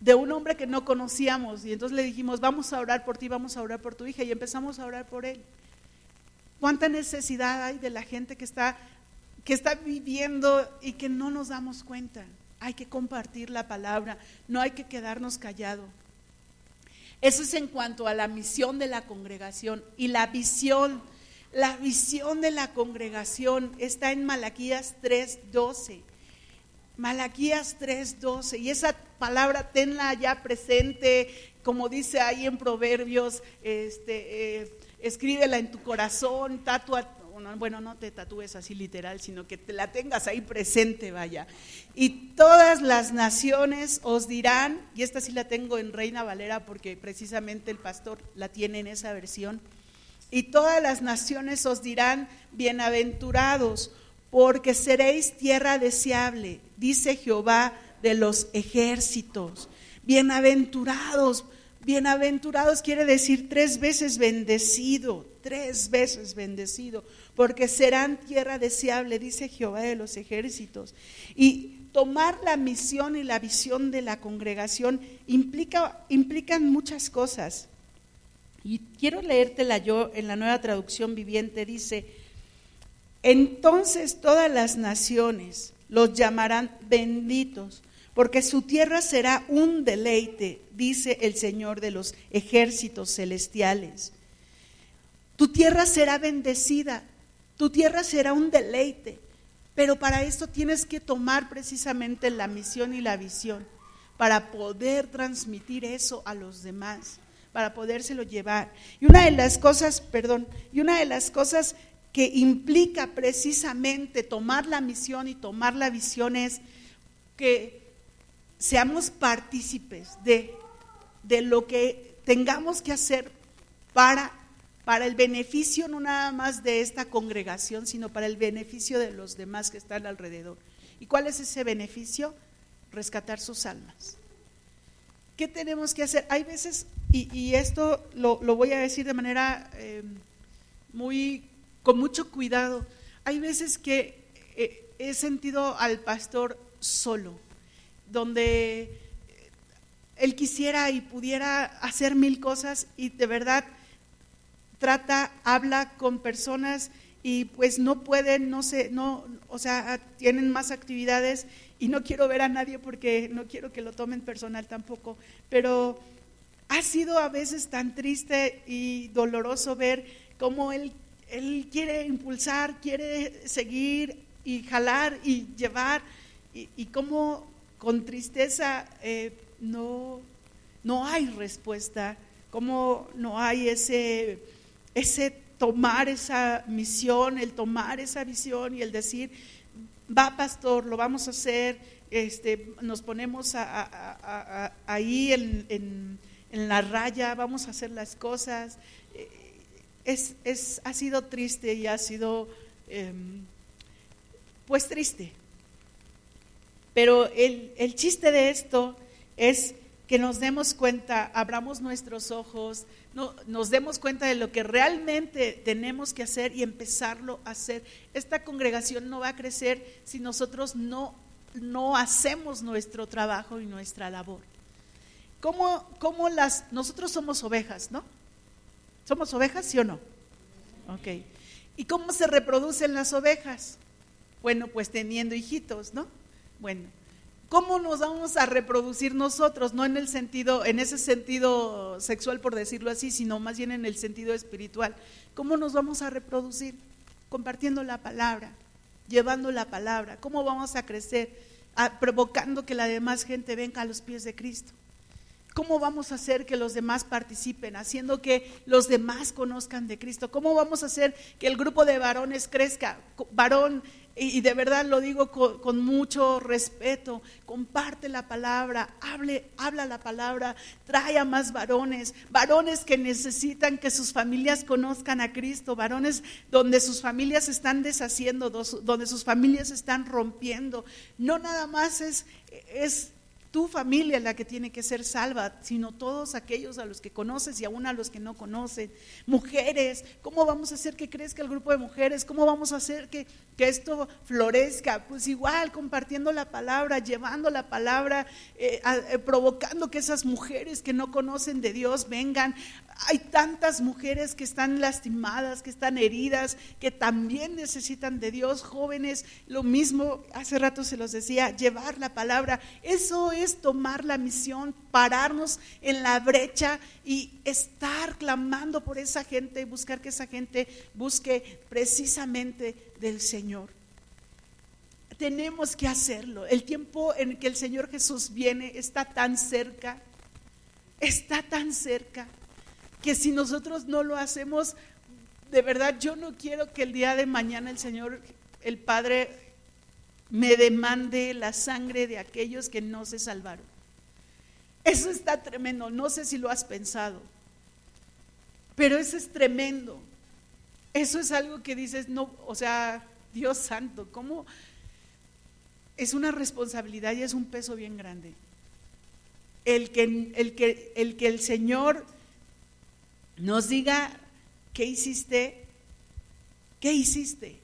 de un hombre que no conocíamos y entonces le dijimos, vamos a orar por ti, vamos a orar por tu hija y empezamos a orar por él. ¿Cuánta necesidad hay de la gente que está, que está viviendo y que no nos damos cuenta? Hay que compartir la palabra, no hay que quedarnos callado. Eso es en cuanto a la misión de la congregación y la visión. La visión de la congregación está en Malaquías 3:12. Malaquías 3:12. Y esa palabra tenla ya presente, como dice ahí en Proverbios, este, eh, escríbela en tu corazón, tatua, bueno, no te tatúes así literal, sino que te la tengas ahí presente, vaya. Y todas las naciones os dirán, y esta sí la tengo en Reina Valera porque precisamente el pastor la tiene en esa versión, y todas las naciones os dirán, bienaventurados, porque seréis tierra deseable, dice Jehová de los ejércitos. Bienaventurados, bienaventurados quiere decir tres veces bendecido, tres veces bendecido porque serán tierra deseable, dice Jehová de los ejércitos. Y tomar la misión y la visión de la congregación implica, implican muchas cosas. Y quiero leértela yo en la nueva traducción viviente, dice, entonces todas las naciones los llamarán benditos, porque su tierra será un deleite, dice el Señor de los ejércitos celestiales. Tu tierra será bendecida, Tu tierra será un deleite, pero para esto tienes que tomar precisamente la misión y la visión para poder transmitir eso a los demás, para podérselo llevar. Y una de las cosas, perdón, y una de las cosas que implica precisamente tomar la misión y tomar la visión es que seamos partícipes de, de lo que tengamos que hacer para, para el beneficio no nada más de esta congregación, sino para el beneficio de los demás que están alrededor. ¿Y cuál es ese beneficio? Rescatar sus almas. ¿Qué tenemos que hacer? Hay veces, y, esto lo, voy a decir de manera eh, muy con mucho cuidado. Hay veces que eh, he sentido al pastor solo, donde eh, él quisiera y pudiera hacer mil cosas y de verdad trata, habla con personas y pues no pueden, no sé, no, o sea, tienen más actividades y no quiero ver a nadie porque no quiero que lo tomen personal tampoco, pero ha sido a veces tan triste y doloroso ver cómo él él quiere impulsar, quiere seguir y jalar y llevar, y, como con tristeza eh, no, no hay respuesta, como no hay ese, ese tomar esa misión, el tomar esa visión y el decir, va pastor, lo vamos a hacer, este, nos ponemos ahí en, en, la raya, vamos a hacer las cosas es, ha sido triste y ha sido, em, pues triste. Pero el, el chiste de esto es que nos demos cuenta, abramos nuestros ojos, no, nos demos cuenta de lo que realmente tenemos que hacer y empezarlo a hacer. Esta congregación no va a crecer si nosotros no, no hacemos nuestro trabajo y nuestra labor. ¿Cómo, cómo las, nosotros somos ovejas, ¿no? ¿Somos ovejas, sí o no? Ok. ¿Y cómo se reproducen las ovejas? Bueno, pues teniendo hijitos, ¿no? Bueno, ¿cómo nos vamos a reproducir nosotros? No en el sentido, en ese sentido sexual, por decirlo así, sino más bien en el sentido espiritual. ¿Cómo nos vamos a reproducir? Compartiendo la palabra, llevando la palabra. ¿Cómo vamos a crecer? Ah, provocando que la demás gente venga a los pies de Cristo. ¿Cómo vamos a hacer que los demás participen, haciendo que los demás conozcan de Cristo? ¿Cómo vamos a hacer que el grupo de varones crezca? Varón, y de verdad lo digo con, mucho respeto, comparte la palabra, hable, habla la palabra, trae a más varones, varones que necesitan que sus familias conozcan a Cristo, varones donde sus familias están deshaciendo, donde sus familias están rompiendo. No nada más es, es tu familia la que tiene que ser salva, sino todos aquellos a los que conoces y aún a los que no conocen. Mujeres, ¿cómo vamos a hacer que crezca el grupo de mujeres? ¿Cómo vamos a hacer que, que esto florezca? Pues igual, compartiendo la palabra, llevando la palabra, eh, eh, provocando que esas mujeres que no conocen de Dios vengan hay tantas mujeres que están lastimadas, que están heridas, que también necesitan de Dios, jóvenes, lo mismo, hace rato se los decía, llevar la palabra. Eso es tomar la misión, pararnos en la brecha y estar clamando por esa gente y buscar que esa gente busque precisamente del Señor. Tenemos que hacerlo. El tiempo en que el Señor Jesús viene está tan cerca, está tan cerca que si nosotros no lo hacemos, de verdad yo no quiero que el día de mañana el Señor, el Padre, me demande la sangre de aquellos que no se salvaron. Eso está tremendo, no sé si lo has pensado, pero eso es tremendo. Eso es algo que dices, no, o sea, Dios santo, ¿cómo? Es una responsabilidad y es un peso bien grande. El que el, que, el, que el Señor nos diga qué hiciste, qué hiciste,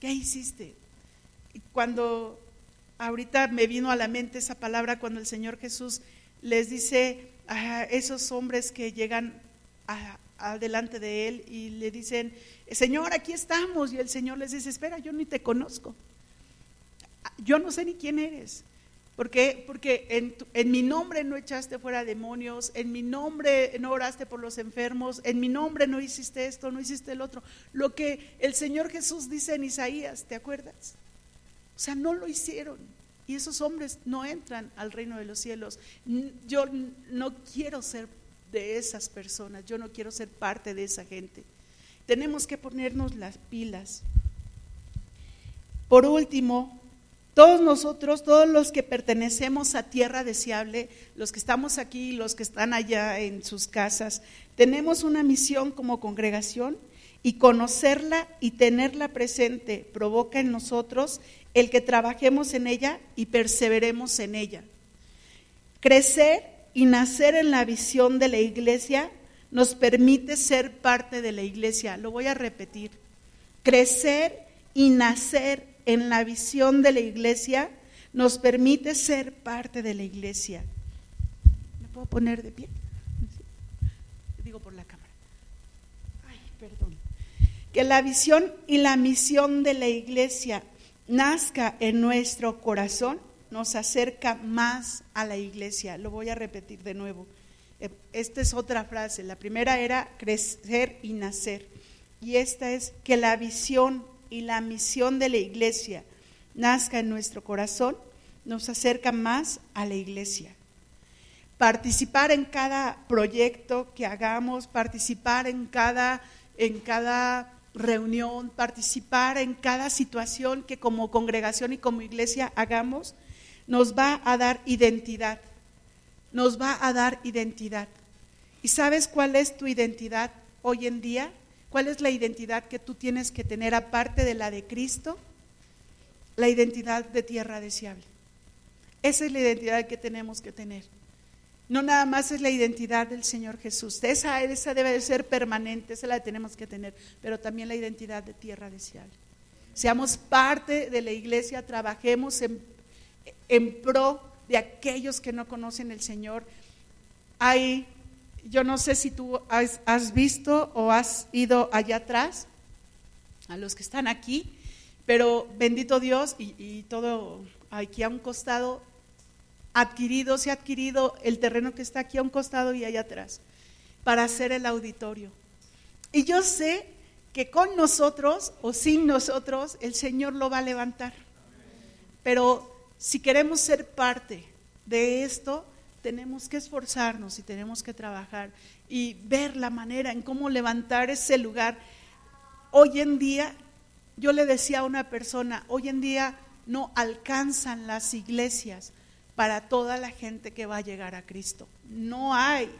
qué hiciste. Cuando ahorita me vino a la mente esa palabra, cuando el Señor Jesús les dice a esos hombres que llegan adelante de Él y le dicen, Señor, aquí estamos. Y el Señor les dice, espera, yo ni te conozco. Yo no sé ni quién eres. ¿Por qué? Porque en, en, mi nombre no echaste fuera demonios, en mi nombre no oraste por los enfermos, en mi nombre no hiciste esto, no hiciste el otro. Lo que el Señor Jesús dice en Isaías, ¿te acuerdas? O sea, no lo hicieron. Y esos hombres no entran al reino de los cielos. Yo no quiero ser de esas personas, yo no quiero ser parte de esa gente. Tenemos que ponernos las pilas. Por último, todos nosotros, todos los que pertenecemos a tierra deseable, los que estamos aquí, los que están allá en sus casas, tenemos una misión como congregación y conocerla y tenerla presente provoca en nosotros el que trabajemos en ella y perseveremos en ella. Crecer y nacer en la visión de la iglesia nos permite ser parte de la iglesia. Lo voy a repetir. Crecer y nacer en la visión de la iglesia nos permite ser parte de la iglesia. ¿Me puedo poner de pie? Digo por la cámara. Ay, perdón. Que la visión y la misión de la iglesia nazca en nuestro corazón nos acerca más a la iglesia. Lo voy a repetir de nuevo. Eh, esta es otra frase. La primera era crecer y nacer. Y esta es que la visión y la misión de la iglesia nazca en nuestro corazón, nos acerca más a la iglesia. Participar en cada proyecto que hagamos, participar en cada, en cada reunión, participar en cada situación que como congregación y como iglesia hagamos, nos va a dar identidad. Nos va a dar identidad. ¿Y sabes cuál es tu identidad hoy en día? ¿Cuál es la identidad que tú tienes que tener aparte de la de Cristo? La identidad de tierra deseable. Esa es la identidad que tenemos que tener. No nada más es la identidad del Señor Jesús. Esa, esa debe de ser permanente, esa la tenemos que tener, pero también la identidad de tierra deseable. Seamos parte de la iglesia, trabajemos en, en pro de aquellos que no conocen el Señor. Hay yo no sé si tú has, visto o has ido allá atrás, a los que están aquí, pero bendito Dios y, todo aquí a un costado, adquirido, se ha adquirido el terreno que está aquí a un costado y allá atrás, para hacer el auditorio. Y yo sé que con nosotros o sin nosotros el Señor lo va a levantar. Pero si queremos ser parte de esto, tenemos que esforzarnos y tenemos que trabajar y ver la manera en cómo levantar ese lugar. Hoy en día, yo le decía a una persona, hoy en día no alcanzan las iglesias para toda la gente que va a llegar a Cristo. No hay.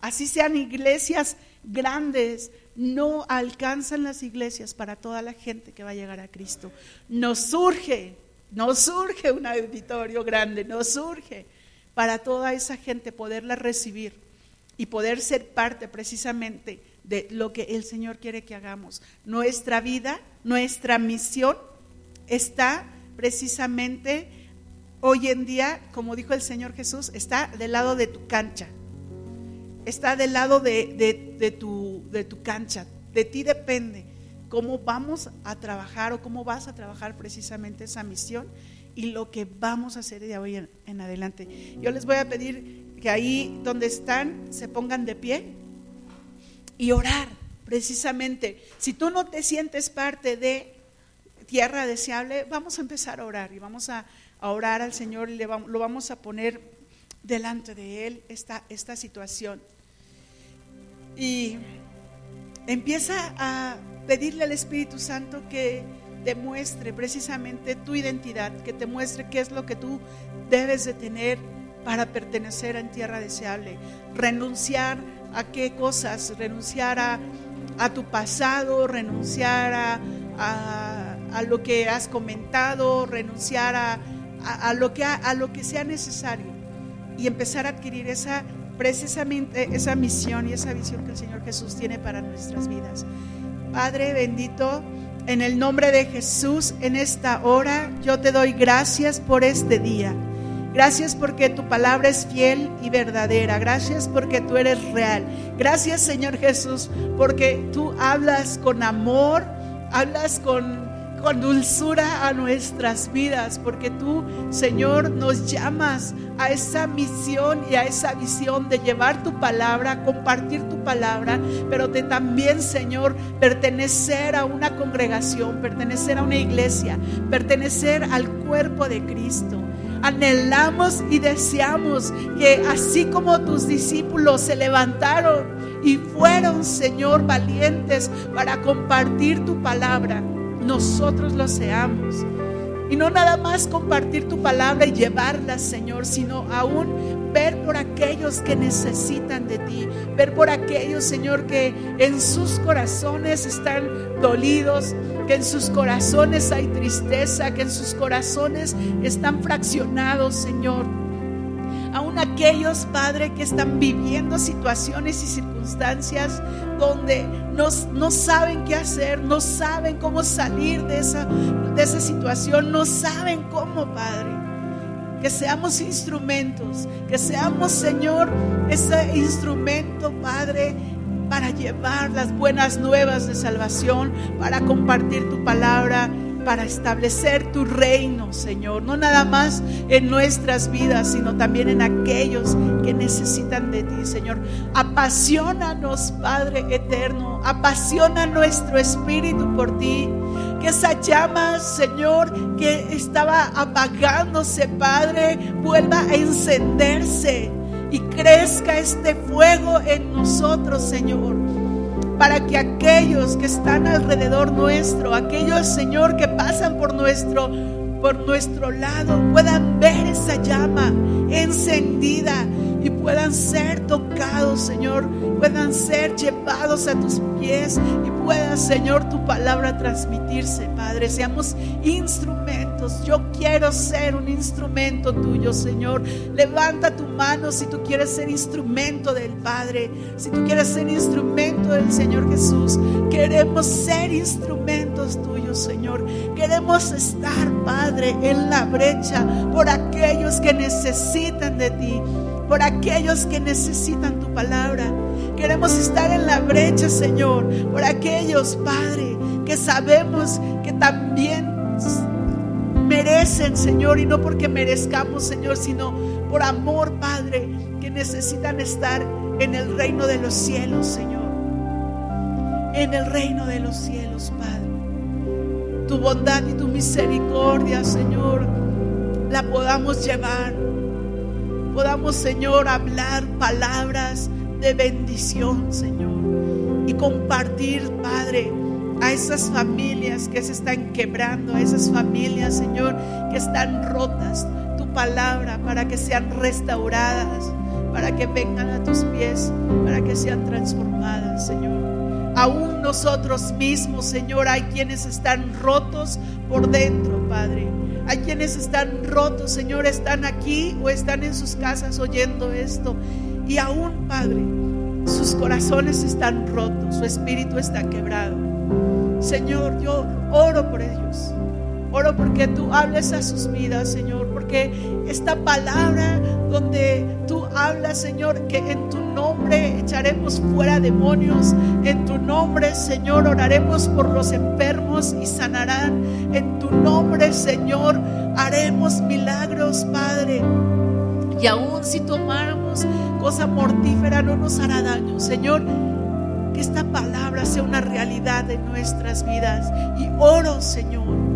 Así sean iglesias grandes, no alcanzan las iglesias para toda la gente que va a llegar a Cristo. Nos surge, nos surge un auditorio grande, nos surge para toda esa gente poderla recibir y poder ser parte precisamente de lo que el Señor quiere que hagamos. Nuestra vida, nuestra misión está precisamente hoy en día, como dijo el Señor Jesús, está del lado de tu cancha, está del lado de, tu, de tu cancha, de ti depende cómo vamos a trabajar o cómo vas a trabajar precisamente esa misión y lo que vamos a hacer de hoy en, adelante. Yo les voy a pedir que ahí donde están se pongan de pie y orar precisamente. Si tú no te sientes parte de tierra deseable, vamos a empezar a orar y vamos a, orar al Señor y le vamos, lo vamos a poner delante de Él esta, esta situación. Y empieza a pedirle al Espíritu Santo que demuestre precisamente tu identidad, que te muestre qué es lo que tú debes de tener para pertenecer en tierra deseable. Renunciar a qué cosas, renunciar a, tu pasado, renunciar a, lo que has comentado, renunciar a, lo que, a lo que sea necesario y empezar a adquirir esa precisamente esa misión y esa visión que el Señor Jesús tiene para nuestras vidas. Padre bendito, en el nombre de Jesús, en esta hora, yo te doy gracias por este día. Gracias porque tu palabra es fiel y verdadera. Gracias porque tú eres real. Gracias Señor Jesús porque tú hablas con amor, hablas con, con dulzura a nuestras vidas, porque tú, Señor, nos llamas a esa misión y a esa visión de llevar tu palabra, compartir tu palabra, pero de también, Señor, pertenecer a una congregación, pertenecer a una iglesia, pertenecer al cuerpo de Cristo. Anhelamos y deseamos que así como tus discípulos se levantaron y fueron, Señor, valientes para compartir tu palabra, nosotros lo seamos. Y no nada más compartir tu palabra y llevarla, Señor, sino aún ver por aquellos que necesitan de ti, ver por aquellos, Señor, que en sus corazones están dolidos, que en sus corazones hay tristeza, que en sus corazones están fraccionados, Señor. Aún aquellos, Padre, que están viviendo situaciones y circunstancias donde no, no saben qué hacer, no saben cómo salir de esa, de esa situación, no saben cómo, Padre. Que seamos instrumentos, que seamos, Señor, ese instrumento, Padre, para llevar las buenas nuevas de salvación, para compartir tu palabra, para establecer tu reino, Señor. No nada más en nuestras vidas, sino también en aquellos que necesitan de ti, Señor. Apasionanos, Padre eterno. Apasiona nuestro espíritu por ti. Que esa llama, Señor, que estaba apagándose, Padre, vuelva a encenderse y crezca este fuego en nosotros, Señor. Para que aquellos que están alrededor nuestro, aquellos, Señor, que pasan por nuestro por nuestro lado puedan ver esa llama encendida y puedan ser tocados, Señor, puedan ser llevados a tus pies y pueda, Señor, tu palabra transmitirse, Padre. Seamos instrumentos. Yo quiero ser un instrumento tuyo, Señor. Levanta tu mano si tú quieres ser instrumento del Padre, si tú quieres ser instrumento del Señor Jesús. Queremos ser instrumentos tuyos, Señor. Queremos estar, Padre, en la brecha por aquellos que necesitan de ti por aquellos que necesitan tu palabra. Queremos estar en la brecha, Señor, por aquellos, Padre, que sabemos que también merecen, Señor, y no porque merezcamos, Señor, sino por amor, Padre, que necesitan estar en el reino de los cielos, Señor. En el reino de los cielos, Padre. Tu bondad y tu misericordia, Señor, la podamos llevar podamos, Señor, hablar palabras de bendición, Señor, y compartir, Padre, a esas familias que se están quebrando, a esas familias, Señor, que están rotas, tu palabra para que sean restauradas, para que vengan a tus pies, para que sean transformadas, Señor. Aún nosotros mismos, Señor, hay quienes están rotos por dentro, Padre hay quienes están rotos, Señor, están aquí o están en sus casas oyendo esto. Y aún, Padre, sus corazones están rotos, su espíritu está quebrado. Señor, yo oro por ellos. Oro porque tú hables a sus vidas, Señor, esta palabra donde tú hablas, Señor, que en tu nombre echaremos fuera demonios, en tu nombre, Señor, oraremos por los enfermos y sanarán, en tu nombre, Señor, haremos milagros, Padre. Y aún si tomáramos cosa mortífera no nos hará daño, Señor. Que esta palabra sea una realidad en nuestras vidas. Y oro, Señor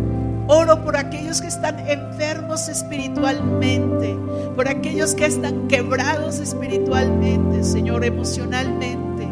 Oro por aquellos que están enfermos espiritualmente, por aquellos que están quebrados espiritualmente, Señor, emocionalmente.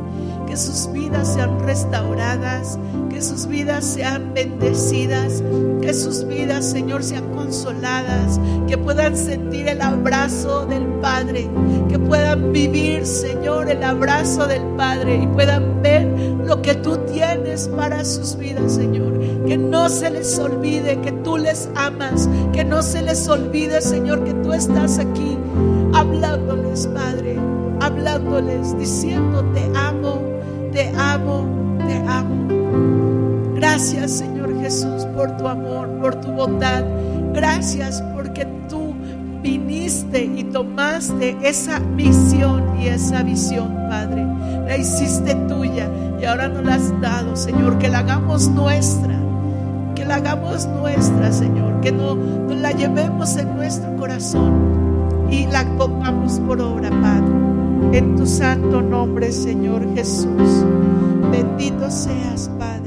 Que sus vidas sean restauradas, que sus vidas sean bendecidas, que sus vidas, Señor, sean consoladas, que puedan sentir el abrazo del Padre, que puedan vivir, Señor, el abrazo del Padre y puedan ver lo que tú tienes para sus vidas, Señor que no se les olvide que tú les amas, que no se les olvide, Señor, que tú estás aquí hablándoles, Padre, hablándoles, diciendo, te amo, te amo, te amo. Gracias, Señor Jesús, por tu amor, por tu bondad. Gracias porque tú viniste y tomaste esa misión y esa visión, Padre. La hiciste tuya y ahora nos la has dado, Señor, que la hagamos nuestra la la hagamos nuestra, Señor, que no, nos la llevemos en nuestro corazón y la pongamos por obra, Padre. En tu santo nombre, Señor Jesús. Bendito seas, Padre.